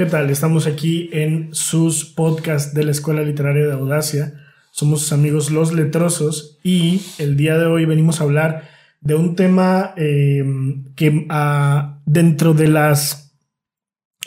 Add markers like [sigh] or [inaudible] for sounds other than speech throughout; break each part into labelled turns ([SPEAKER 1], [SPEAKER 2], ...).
[SPEAKER 1] ¿qué tal? Estamos aquí en sus podcasts de la Escuela Literaria de Audacia. Somos sus amigos Los Letrosos y el día de hoy venimos a hablar de un tema eh, que ah, dentro de las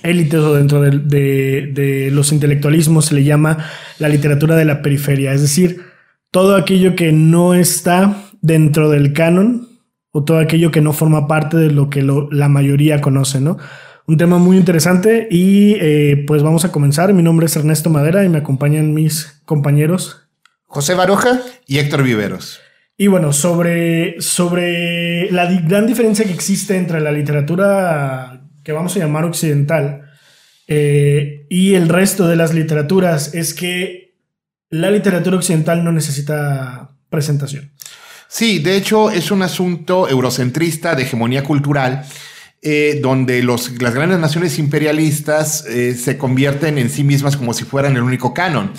[SPEAKER 1] élites o dentro de, de, los intelectualismos se le llama la literatura de la periferia, es decir, todo aquello que no está dentro del canon o todo aquello que no forma parte de lo que la mayoría conoce, ¿no? Un tema muy interesante y eh, pues vamos a comenzar. Mi nombre es Ernesto Madera y me acompañan mis compañeros.
[SPEAKER 2] José Baroja y Héctor Viveros.
[SPEAKER 1] Y bueno, sobre, sobre la gran diferencia que existe entre la literatura que vamos a llamar occidental eh, y el resto de las literaturas es que la literatura occidental no necesita presentación.
[SPEAKER 2] Sí, de hecho es un asunto eurocentrista de hegemonía cultural. Eh, donde los, las grandes naciones imperialistas eh, se convierten en sí mismas como si fueran el único canon.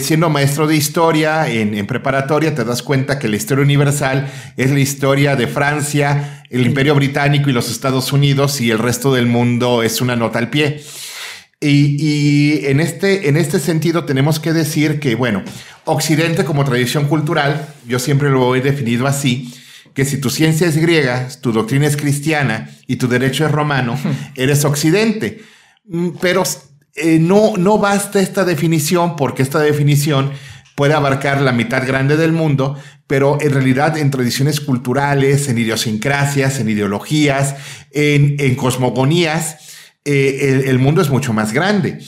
[SPEAKER 2] siendo maestro de historia en, en, preparatoria, te das cuenta que la historia universal es la historia de Francia, el Imperio Británico y los Estados Unidos y el resto del mundo es una nota al pie. Y, en, este, en este sentido tenemos que decir que, bueno, Occidente como tradición cultural, yo siempre lo he definido así, que si tu ciencia es griega, tu doctrina es cristiana y tu derecho es romano, eres Occidente. Mm, pero eh, no, no basta esta definición porque esta definición puede abarcar la mitad grande del mundo, pero en realidad en tradiciones culturales, en idiosincrasias, en ideologías, en, cosmogonías, eh, el, mundo es mucho más grande.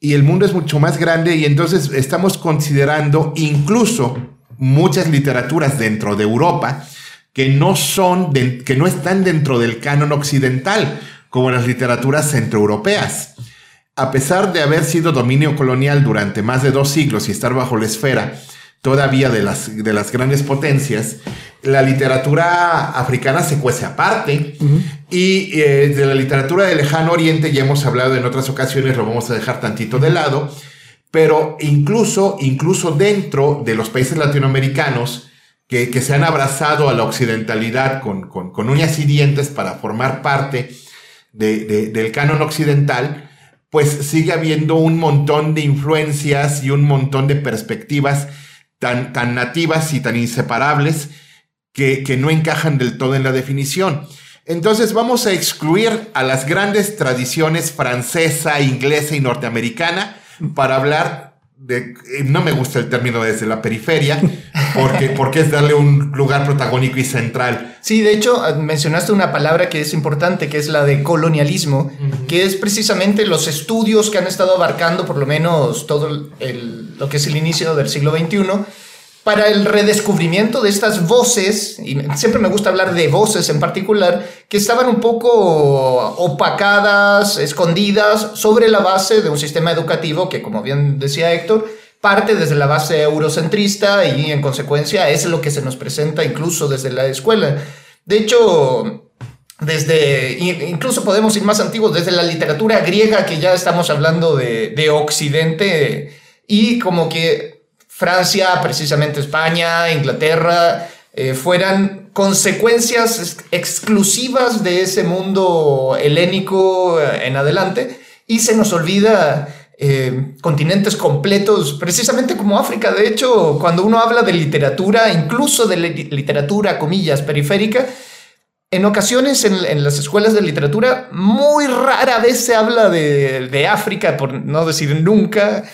[SPEAKER 2] Y el mundo es mucho más grande y entonces estamos considerando incluso muchas literaturas dentro de Europa que no son, que no están dentro del canon occidental, como las literaturas centroeuropeas. A pesar de haber sido dominio colonial durante más de dos siglos y estar bajo la esfera todavía de las, de las grandes potencias, la literatura africana se cuece aparte y eh, de la literatura del lejano oriente ya hemos hablado en otras ocasiones, lo vamos a dejar tantito de lado, pero incluso, incluso dentro de los países latinoamericanos que, se han abrazado a la occidentalidad con, uñas y dientes para formar parte de, del canon occidental, pues sigue habiendo un montón de influencias y un montón de perspectivas tan, tan nativas y tan inseparables que, que no encajan del todo en la definición. Entonces vamos a excluir a las grandes tradiciones francesa, inglesa y norteamericana para hablar eh, no me gusta el término desde la periferia, porque, [laughs] porque es darle un lugar protagónico y central.
[SPEAKER 3] Sí, de hecho, ah, mencionaste una palabra que es importante, que es la de colonialismo, que es precisamente los estudios que han estado abarcando por lo menos todo lo que es el inicio del siglo XXI para el redescubrimiento de estas voces, y siempre me gusta hablar de voces en particular, que estaban un poco opacadas, escondidas sobre la base de un sistema educativo que, como bien decía Héctor, parte desde la base eurocentrista y en consecuencia es lo que se nos presenta incluso desde la escuela. De hecho, desde, incluso podemos ir más antiguos, desde la literatura griega, que ya estamos hablando de, de Occidente, y como que Francia, precisamente España, Inglaterra, eh, fueran consecuencias exclusivas de ese mundo helénico eh, en adelante y se nos olvida eh, continentes completos, precisamente como África. De hecho, cuando uno habla de literatura, incluso de literatura, comillas, periférica, en ocasiones en, las escuelas de literatura muy rara vez se habla de, de África, por no decir nunca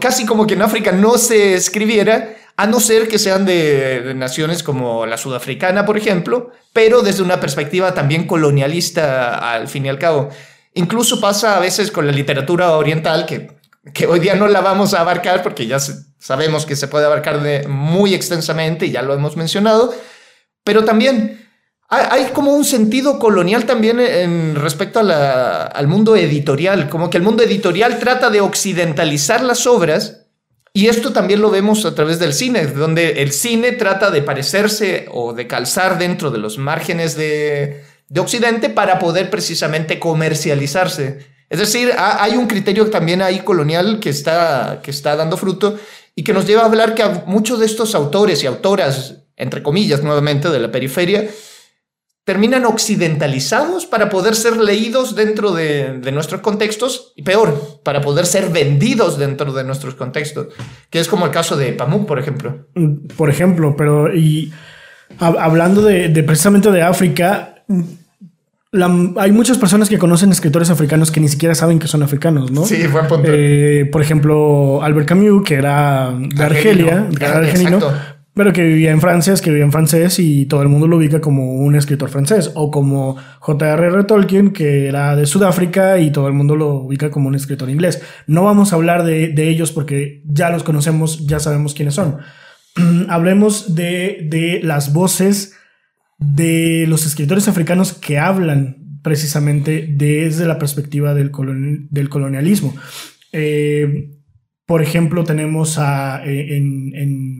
[SPEAKER 3] casi como que en África no se escribiera, a no ser que sean de, naciones como la sudafricana, por ejemplo, pero desde una perspectiva también colonialista al fin y al cabo. Incluso pasa a veces con la literatura oriental, que, que hoy día no la vamos a abarcar porque ya sabemos que se puede abarcar muy extensamente y ya lo hemos mencionado, pero también hay como un sentido colonial también en respecto al mundo editorial, como que el mundo editorial trata de occidentalizar las obras y esto también lo vemos a través del cine, donde el cine trata de parecerse o de calzar dentro de los márgenes de, Occidente para poder precisamente comercializarse. Es decir, hay un criterio también ahí colonial que está, que está dando fruto y que nos lleva a hablar que muchos de estos autores y autoras, entre comillas nuevamente, de la periferia, terminan occidentalizados para poder ser leídos dentro de, nuestros contextos y peor, para poder ser vendidos dentro de nuestros contextos, que es como el caso de Pamuk, por ejemplo.
[SPEAKER 1] Por ejemplo, pero y hablando de, precisamente de África, hay muchas personas que conocen escritores africanos que ni siquiera saben que son africanos, ¿no?
[SPEAKER 3] Sí, buen punto.
[SPEAKER 1] Eh, por ejemplo, Albert Camus, que era de Argelia, argelino, pero que vivía en Francia, escribía en francés y todo el mundo lo ubica como un escritor francés. O como J.R.R. Tolkien, que era de Sudáfrica y todo el mundo lo ubica como un escritor inglés. No vamos a hablar de, ellos porque ya los conocemos, ya sabemos quiénes son. [clears throat] Hablemos de, las voces de los escritores africanos que hablan precisamente desde la perspectiva del, del colonialismo. Eh, por ejemplo, tenemos a, eh, en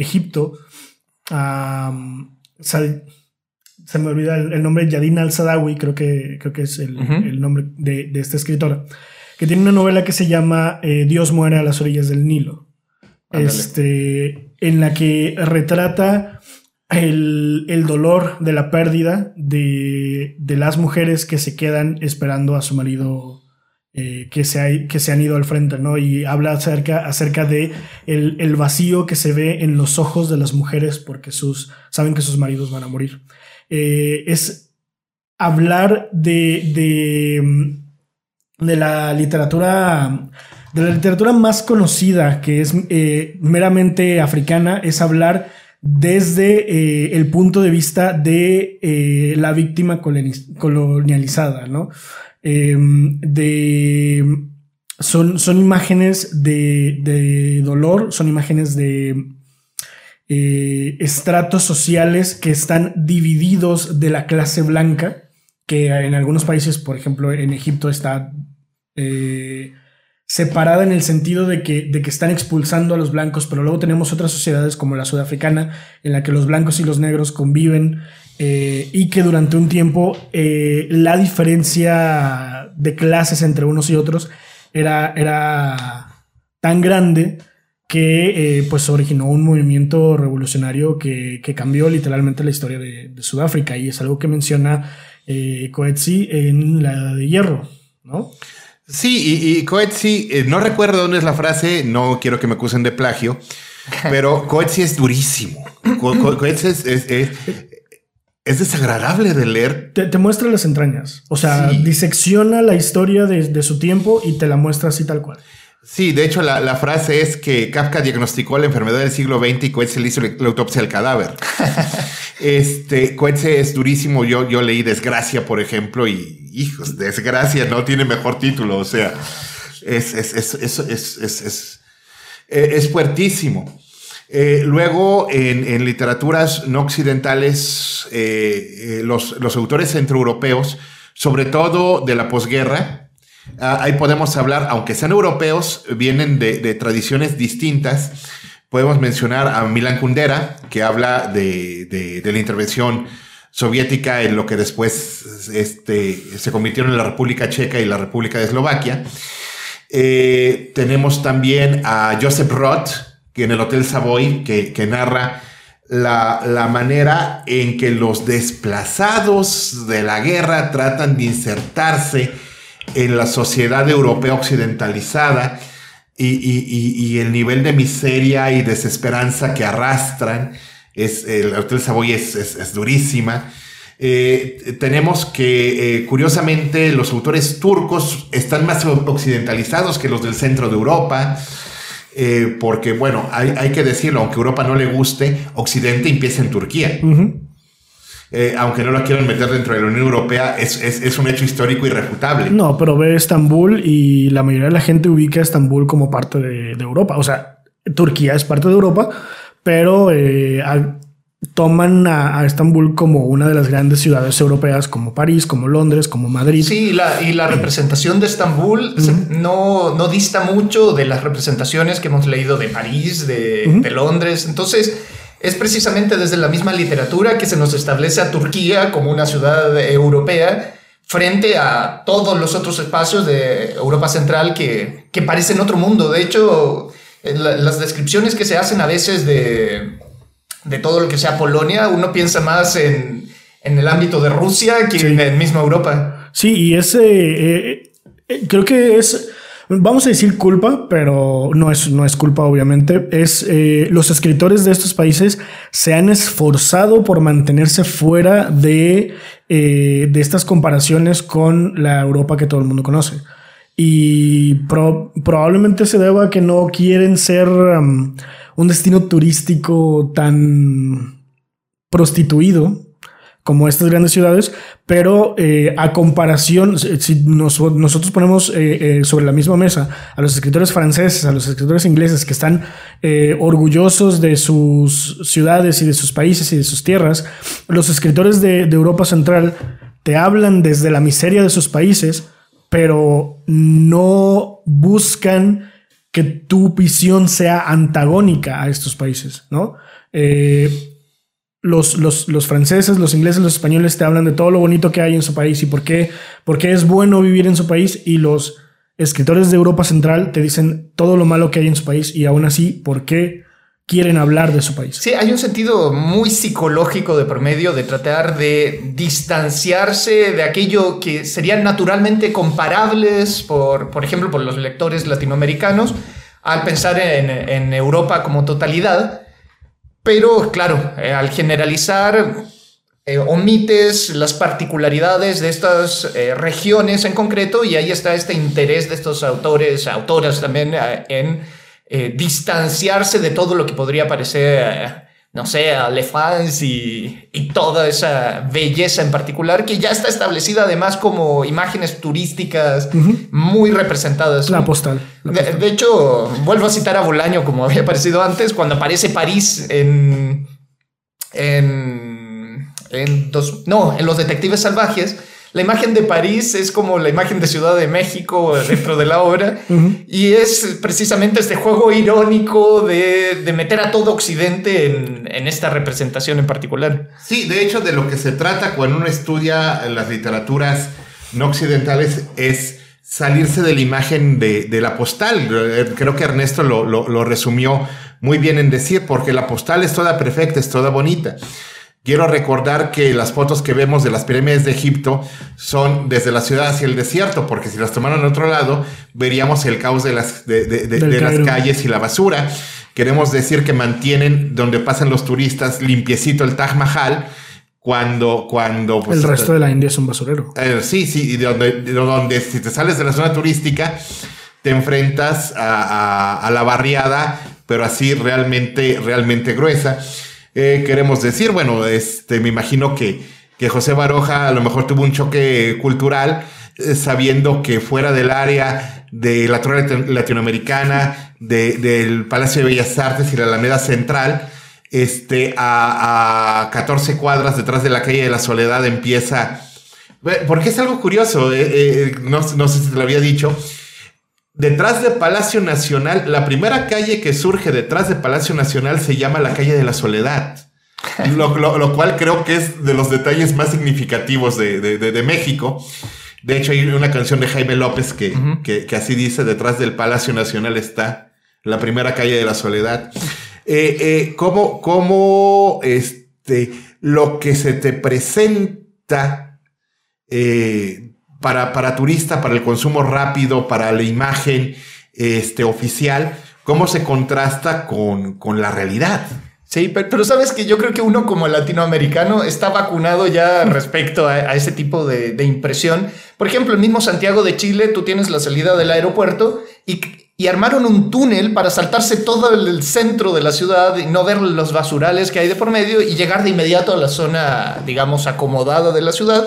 [SPEAKER 1] Egipto, se me olvida el, nombre, Yadin al-Sadawi, creo que, creo que es el, nombre de, esta escritora, que tiene una novela que se llama eh, Dios muere a las orillas del Nilo, este, en la que retrata el, dolor de la pérdida de, de, las mujeres que se quedan esperando a su marido eh, que, se que se han ido al frente, ¿no? Y habla acerca, acerca de el, vacío que se ve en los ojos de las mujeres porque sus, saben que sus maridos van a morir. Eh, es hablar de, de, mm, de, la literatura, de la literatura más conocida, que es eh, meramente africana, es hablar desde el punto de vista de la víctima colonializada, ¿no? Em, de, son, son imágenes de, dolor, son imágenes de eh, estratos sociales que están divididos de la clase blanca, que en algunos países, por ejemplo en Egipto, está eh, separada en el sentido de que, de que están expulsando a los blancos, pero luego tenemos otras sociedades como la sudafricana, en la que los blancos y los negros conviven eh, y que durante un tiempo eh, la diferencia de clases entre unos y otros era, era tan grande que eh, pues originó un movimiento revolucionario que, cambió literalmente la historia de, Sudáfrica y es algo que menciona Coetzee en la de hierro, ¿no?
[SPEAKER 2] Sí, y, y Coetzee, no recuerdo dónde es la frase, no quiero que me acusen de plagio, pero Coetzee es durísimo. Coetzee es, es desagradable de leer.
[SPEAKER 1] Te, muestra las entrañas. O sea, disecciona la historia de, su tiempo y te la muestra así tal cual.
[SPEAKER 2] Sí, de hecho la, frase es que Kafka diagnosticó la enfermedad del siglo XX y Coetze le hizo la autopsia al cadáver. [laughs] este, Coetze es durísimo. Yo, yo leí Desgracia, por ejemplo, y hijos, Desgracia no tiene mejor título. O sea, es, es, es, es, es, es fuertísimo. Eh, luego, en, literaturas no occidentales, eh, eh, los, autores centroeuropeos, sobre todo de la posguerra, ah, ahí podemos hablar, aunque sean europeos, vienen de, tradiciones distintas. Podemos mencionar a Milan Kundera, que habla de, la intervención soviética en lo que después este, se convirtieron en la República Checa y la República de Eslovaquia. tenemos también a Joseph Roth, que en el Hotel Savoy, que, narra la, manera en que los desplazados de la guerra tratan de insertarse en la sociedad europea occidentalizada y, el nivel de miseria y desesperanza que arrastran. Es, el Hotel Savoy es, durísima. Eh, tenemos que, eh, curiosamente, los autores turcos están más occidentalizados que los del centro de Europa. Eh, porque bueno, hay, que decirlo, aunque Europa no le guste, Occidente empieza en Turquía. Eh, aunque no lo quieran meter dentro de la Unión Europea, es, un hecho histórico irrefutable.
[SPEAKER 1] No, pero ve Estambul y la mayoría de la gente ubica a Estambul como parte de, Europa. O sea, Turquía es parte de Europa, pero eh, toman a, Estambul como una de las grandes ciudades europeas, como París, como Londres, como Madrid.
[SPEAKER 3] Sí, y la representación de Estambul no, no, dista mucho de las representaciones que hemos leído de París, de, Londres. Entonces, es precisamente desde la misma literatura que se nos establece a Turquía como una ciudad europea frente a todos los otros espacios de Europa Central que, que parecen otro mundo. De hecho, las descripciones que se hacen a veces de de todo lo que sea Polonia, uno piensa más en, en el ámbito de Rusia que en el mismo Europa.
[SPEAKER 1] Sí, y ese eh, eh, creo que es vamos a decir culpa, pero no es, no es culpa, obviamente. Es eh, los escritores de estos países se han esforzado por mantenerse fuera de, de estas comparaciones con la Europa que todo el mundo conoce. Y probablemente se deba a que no quieren ser um, un destino turístico tan prostituido como estas grandes ciudades, pero eh, a comparación, si nosotros ponemos eh, eh, sobre la misma mesa a los escritores franceses, a los escritores ingleses que están orgullosos de sus ciudades y de sus países y de sus tierras, los escritores de, de Europa Central te hablan desde la miseria de sus países, pero no buscan que tu visión sea antagónica a estos países, ¿no? los, los, franceses, los ingleses, los españoles te hablan de todo lo bonito que hay en su país y por qué, por qué es bueno vivir en su país y los escritores de Europa Central te dicen todo lo malo que hay en su país y aún así, ¿por qué quieren hablar de su país?
[SPEAKER 3] Sí, hay un sentido muy psicológico de promedio de tratar de distanciarse de aquello que serían naturalmente comparables, por, por ejemplo, por los lectores latinoamericanos, al pensar en, en Europa como totalidad pero claro, eh, al generalizar, eh, omites las particularidades de estas eh, regiones en concreto y ahí está este interés de estos autores, autoras también, en distanciarse de todo lo que podría parecer no sé, a Le France y, toda esa belleza en particular que ya está establecida además como imágenes turísticas muy representadas.
[SPEAKER 1] La postal.
[SPEAKER 3] De, hecho, vuelvo a citar a Bolaño como había aparecido antes, cuando aparece París en... en, en dos, no, en Los Detectives Salvajes la imagen de París es como la imagen de Ciudad de México dentro de la obra [laughs] y es precisamente este juego irónico de, meter a todo Occidente en, esta representación en particular.
[SPEAKER 2] Sí, de hecho de lo que se trata cuando uno estudia las literaturas no occidentales es salirse de la imagen de, la postal. Creo que Ernesto lo, lo resumió muy bien en decir, porque la postal es toda perfecta, es toda bonita. Quiero recordar que las fotos que vemos de las pirámides de Egipto son desde la ciudad hacia el desierto, porque si las tomaron en otro lado, veríamos el caos de las, de, las calles y la basura. Queremos decir que mantienen donde pasan los turistas limpiecito el Taj Mahal, cuando, cuando
[SPEAKER 1] pues, el resto de la India es un basurero.
[SPEAKER 2] Eh, sí, sí, y donde, donde si te sales de la zona turística, te enfrentas a, a la barriada, pero así realmente, realmente gruesa. Eh, queremos decir? Bueno, este, me imagino que, que José Baroja a lo mejor tuvo un choque cultural eh, sabiendo que fuera del área de la Torre Latinoamericana, del Palacio de Bellas Artes y la Alameda Central, este, a, a 14 cuadras detrás de la calle de la Soledad empieza... Porque es algo curioso, eh, no, no sé si te lo había dicho, Detrás de Palacio Nacional, la primera calle que surge detrás de Palacio Nacional se llama la calle de la Soledad. [laughs] Lo, cual creo que es de los detalles más significativos de, México. De hecho, hay una canción de Jaime López que, que, así dice, detrás del Palacio Nacional está la primera calle de la Soledad. Eh, eh, ¿cómo, este, lo que se te presenta eh, para, para turista, para el consumo rápido, para la imagen este, oficial, cómo se contrasta con, con la realidad.
[SPEAKER 3] Sí, pero, sabes que yo creo que uno como latinoamericano está vacunado ya [laughs] respecto a, ese tipo de, de, impresión. Por ejemplo, el mismo Santiago de Chile, tú tienes la salida del aeropuerto y, y armaron un túnel para saltarse todo el centro de la ciudad y no ver los basurales que hay de por medio y llegar de inmediato a la zona, digamos, acomodada de la ciudad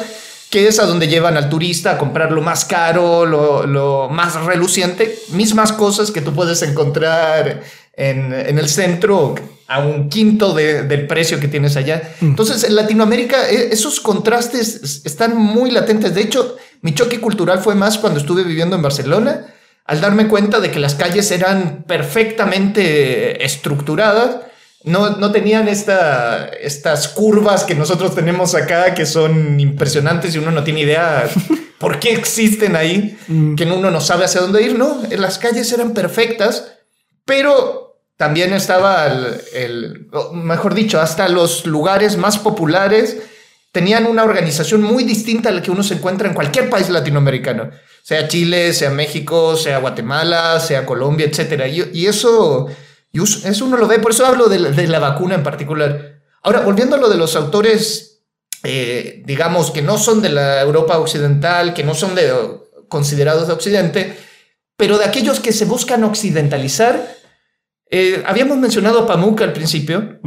[SPEAKER 3] que es a donde llevan al turista a comprar lo más caro, lo, más reluciente, mismas cosas que tú puedes encontrar en, el centro a un quinto del precio que tienes allá. Mm. Entonces, en Latinoamérica e, esos contrastes están muy latentes. De hecho, mi choque cultural fue más cuando estuve viviendo en Barcelona, al darme cuenta de que las calles eran perfectamente estructuradas no, tenían esta, estas curvas que nosotros tenemos acá que son impresionantes y uno no tiene idea [laughs] por qué existen ahí, mm. que uno no sabe hacia dónde ir, ¿no? Las calles eran perfectas, pero también estaba el, mejor dicho, hasta los lugares más populares tenían una organización muy distinta a la que uno se encuentra en cualquier país latinoamericano, sea Chile, sea México, sea Guatemala, sea Colombia, etc. Y, eso, eso uno lo ve, por eso hablo de la, vacuna en particular. Ahora, volviendo a lo de los autores, eh, digamos, que no son de la Europa occidental, que no son de, considerados de Occidente, pero de aquellos que se buscan occidentalizar, eh, habíamos mencionado a Pamuk al principio,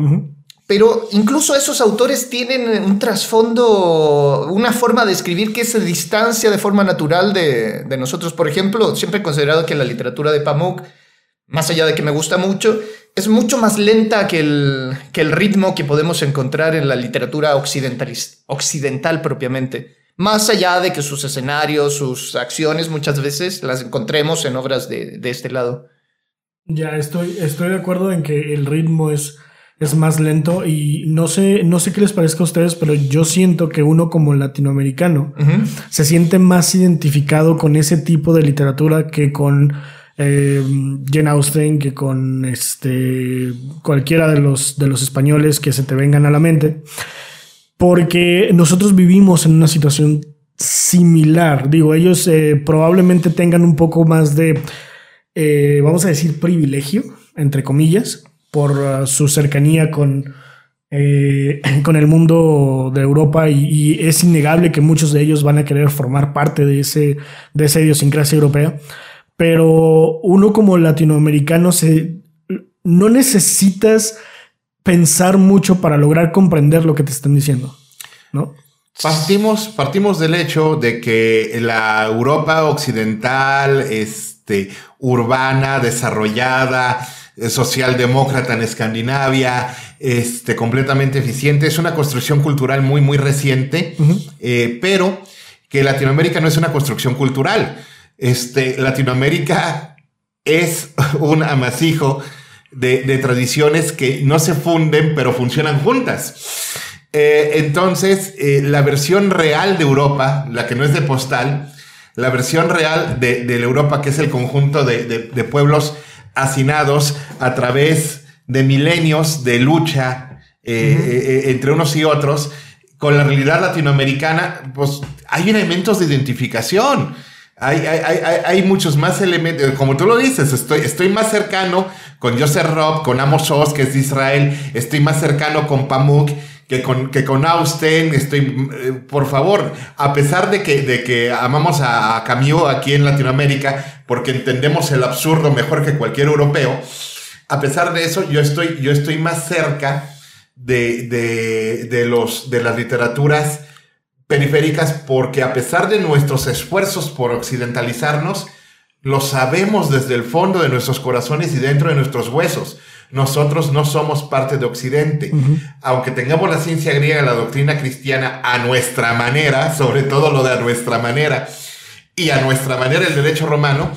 [SPEAKER 3] pero incluso esos autores tienen un trasfondo, una forma de escribir que se distancia de forma natural de, nosotros. Por ejemplo, siempre he considerado que la literatura de Pamuk, más allá de que me gusta mucho, es mucho más lenta que el, que el ritmo que podemos encontrar en la literatura occidental, propiamente. Más allá de que sus escenarios, sus acciones muchas veces las encontremos en obras de, de este lado.
[SPEAKER 1] Ya estoy, estoy de acuerdo en que el ritmo es, es más lento y no sé, no sé qué les parezca a ustedes, pero yo siento que uno como latinoamericano se siente más identificado con ese tipo de literatura que con eh, Jane Austen, que con este cualquiera de los, de los españoles que se te vengan a la mente, porque nosotros vivimos en una situación similar. Digo, ellos eh, probablemente tengan un poco más de eh, vamos a decir, privilegio, entre comillas, por uh, su cercanía con, eh, [clears throat] con el mundo de Europa y, es innegable que muchos de ellos van a querer formar parte de, ese, de esa idiosincrasia europea. Pero uno como latinoamericano se, no necesitas pensar mucho para lograr comprender lo que te están diciendo, ¿no?
[SPEAKER 2] Partimos, partimos del hecho de que la Europa occidental, es este, urbana, desarrollada, eh, socialdemócrata en Escandinavia, este, completamente eficiente. Es una construcción cultural muy, muy reciente, eh, pero que Latinoamérica no es una construcción cultural. Este, Latinoamérica es [laughs] un amasijo de, tradiciones que no se funden, pero funcionan juntas. Eh, entonces, la versión real de Europa, la que no es de postal, la versión real de, la Europa, que es el conjunto de, pueblos hacinados a través de milenios de lucha eh, eh, eh, entre unos y otros, con la realidad latinoamericana, pues hay elementos de identificación. Hay, hay, muchos más elementos, como tú lo dices, estoy, estoy más cercano con Joseph Rob, con Amos Oz, que es de Israel, estoy más cercano con Pamuk, que con, que con Austen, estoy, eh, por favor, a pesar de que, de que amamos a, a aquí en Latinoamérica, porque entendemos el absurdo mejor que cualquier europeo, a pesar de eso, yo estoy, yo estoy más cerca de, de, de, los, de las literaturas periféricas, porque a pesar de nuestros esfuerzos por occidentalizarnos, lo sabemos desde el fondo de nuestros corazones y dentro de nuestros huesos. Nosotros no somos parte de Occidente. Aunque tengamos la ciencia griega, la doctrina cristiana a nuestra manera, sobre todo lo de a nuestra manera, y a nuestra manera el derecho romano,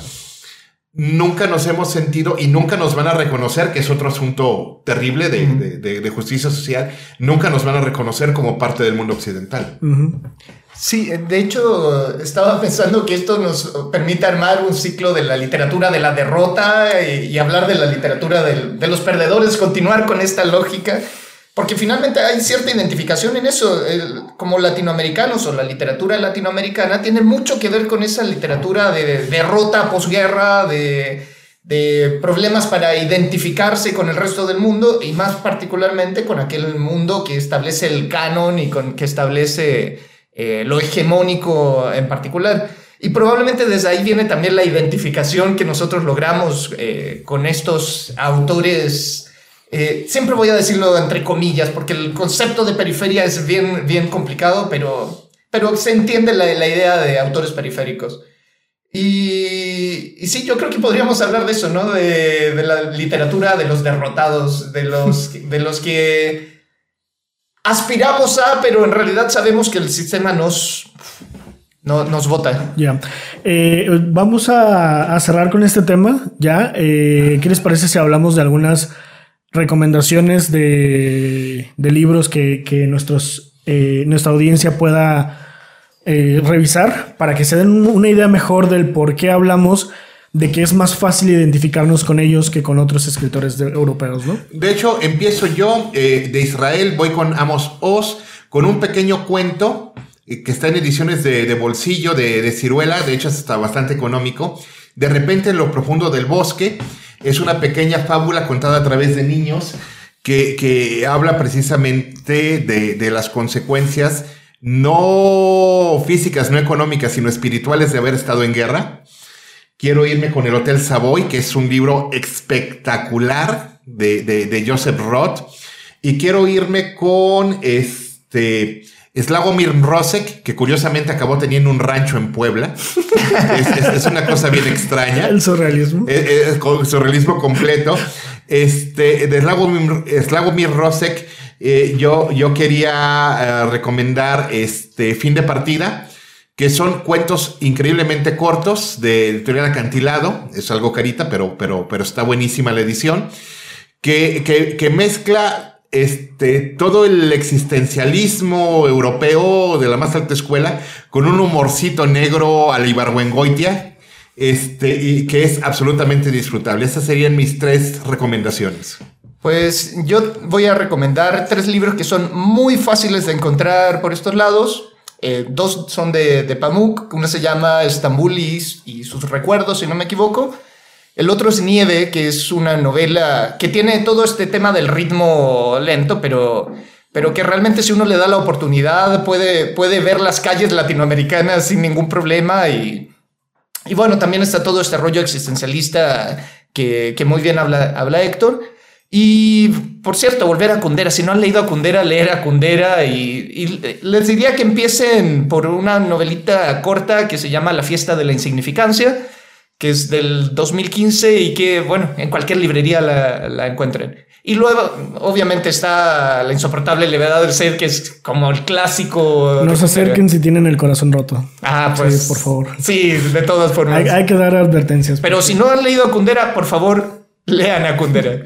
[SPEAKER 2] nunca nos hemos sentido y nunca nos van a reconocer, que es otro asunto terrible de, justicia social, nunca nos van a reconocer como parte del mundo occidental.
[SPEAKER 3] Sí, de hecho, estaba pensando que esto nos permite armar un ciclo de la literatura de la derrota y, hablar de la literatura de los perdedores, continuar con esta lógica, porque finalmente hay cierta identificación en eso. como latinoamericanos o la literatura latinoamericana tiene mucho que ver con esa literatura de derrota, posguerra, de, de problemas para identificarse con el resto del mundo y más particularmente con aquel mundo que establece el canon y con que establece eh, lo hegemónico en particular. Y probablemente desde ahí viene también la identificación que nosotros logramos eh, con estos autores. Eh, siempre voy a decirlo entre comillas, porque el concepto de periferia es bien, bien complicado, pero, pero se entiende la, la idea de autores periféricos. Y, y, sí, yo creo que podríamos hablar de eso, ¿no? De, de la literatura de los derrotados, de los, de los que aspiramos a, pero en realidad sabemos que el sistema nos, no, nos vota.
[SPEAKER 1] Ya. Eh, vamos a, cerrar con este tema. Ya. Eh, ¿Qué les parece si hablamos de algunas recomendaciones de, libros que, nuestros, eh, nuestra audiencia pueda revisar para que se den una idea mejor del por qué hablamos de que es más fácil identificarnos con ellos que con otros escritores europeos, ¿no?
[SPEAKER 2] De hecho, empiezo yo eh, de Israel, voy con Amos Oz, con un pequeño cuento eh, que está en ediciones de, bolsillo, de, de, ciruela, de hecho está bastante económico. De repente en lo profundo del bosque es una pequeña fábula contada a través de niños que, habla precisamente de, de las consecuencias no físicas, no económicas, sino espirituales de haber estado en guerra. Quiero irme con el Hotel Savoy, que es un libro espectacular de, de, Joseph Roth. Y quiero irme con este Slagomir Rosek, que curiosamente acabó teniendo un rancho en Puebla. [laughs] es, una cosa bien extraña.
[SPEAKER 1] El surrealismo.
[SPEAKER 2] El, el surrealismo completo. Este, de Slagomir, Rosek, eh, yo, yo quería eh, recomendar este Fin de Partida, que son cuentos increíblemente cortos de editorial acantilado. Es algo carita, pero, pero, pero está buenísima la edición. Que, que, que mezcla este, todo el existencialismo europeo de la más alta escuela con un humorcito negro a la Ibargüengoitia este, y que es absolutamente disfrutable. Esas serían mis tres recomendaciones.
[SPEAKER 3] Pues yo voy a recomendar tres libros que son muy fáciles de encontrar por estos lados. Eh, dos son de, Pamuk, uno se llama Estambulis y sus recuerdos, si no me equivoco. El otro es Nieve, que es una novela que tiene todo este tema del ritmo lento, pero, pero que realmente si uno le da la oportunidad puede, puede ver las calles latinoamericanas sin ningún problema y, y bueno, también está todo este rollo existencialista que, muy bien habla, habla Héctor. Y por cierto, volver a Kundera. Si no han leído a Kundera, leer a Kundera. Y, les diría que empiecen por una novelita corta que se llama La fiesta de la insignificancia, que es del 2015 y que, bueno, en cualquier librería la, la encuentren. Y luego, obviamente, está la insoportable levedad del ser, que es como el clásico.
[SPEAKER 1] No se acerquen si tienen el corazón roto.
[SPEAKER 3] Ah, pues.
[SPEAKER 1] por favor.
[SPEAKER 3] Sí, de todas formas.
[SPEAKER 1] Hay, que dar advertencias.
[SPEAKER 3] Pero si no han leído a Kundera, por favor, lean a Kundera.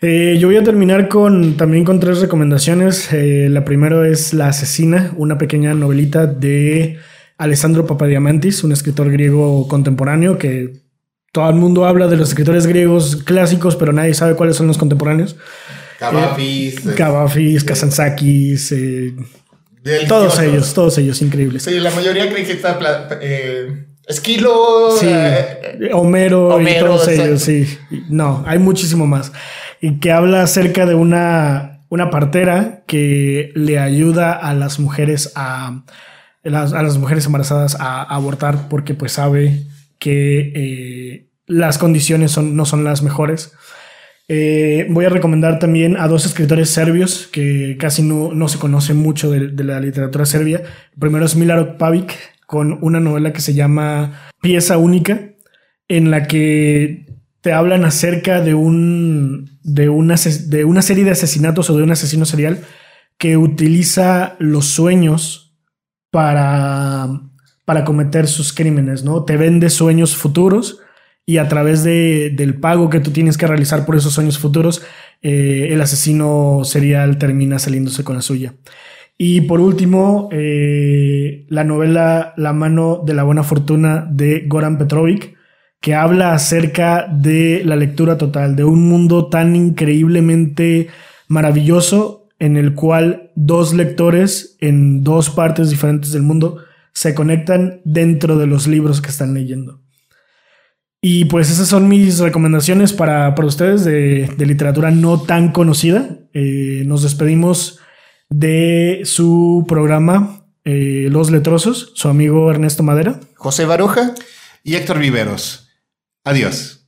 [SPEAKER 1] Eh, yo voy a terminar con también con tres recomendaciones. Eh, la primera es La Asesina, una pequeña novelita de Alessandro Papadiamantis, un escritor griego contemporáneo que todo el mundo habla de los escritores griegos clásicos, pero nadie sabe cuáles son los contemporáneos.
[SPEAKER 2] Cavafis.
[SPEAKER 1] Eh, Cavafis, Kazantzakis, eh, todos ellos, todos ellos increíbles.
[SPEAKER 3] Sí, la mayoría creen que está eh, Esquilo,
[SPEAKER 1] sí, eh, Homero, y todos ellos, sí. No, hay muchísimo más. Y que habla acerca de una, una partera que le ayuda a las mujeres a, a las mujeres embarazadas a abortar porque pues sabe que eh, las condiciones son, no son las mejores. Eh, voy a recomendar también a dos escritores serbios que casi no, se conoce mucho de, la literatura serbia. El primero es Milaro Pavic con una novela que se llama Pieza Única, en la que te hablan acerca de, un, de, una, de una serie de asesinatos o de un asesino serial que utiliza los sueños para para cometer sus crímenes, ¿no? Te vende sueños futuros y a través de, del pago que tú tienes que realizar por esos sueños futuros, eh, el asesino serial termina saliéndose con la suya. Y por último, eh, la novela La mano de la buena fortuna de Goran Petrovic, que habla acerca de la lectura total, de un mundo tan increíblemente maravilloso en el cual dos lectores en dos partes diferentes del mundo se conectan dentro de los libros que están leyendo. Y pues esas son mis recomendaciones para, ustedes de, literatura no tan conocida. Eh, nos despedimos de su programa eh, Los Letrosos, su amigo Ernesto Madera,
[SPEAKER 3] José Baroja
[SPEAKER 2] y Héctor Viveros. Adiós.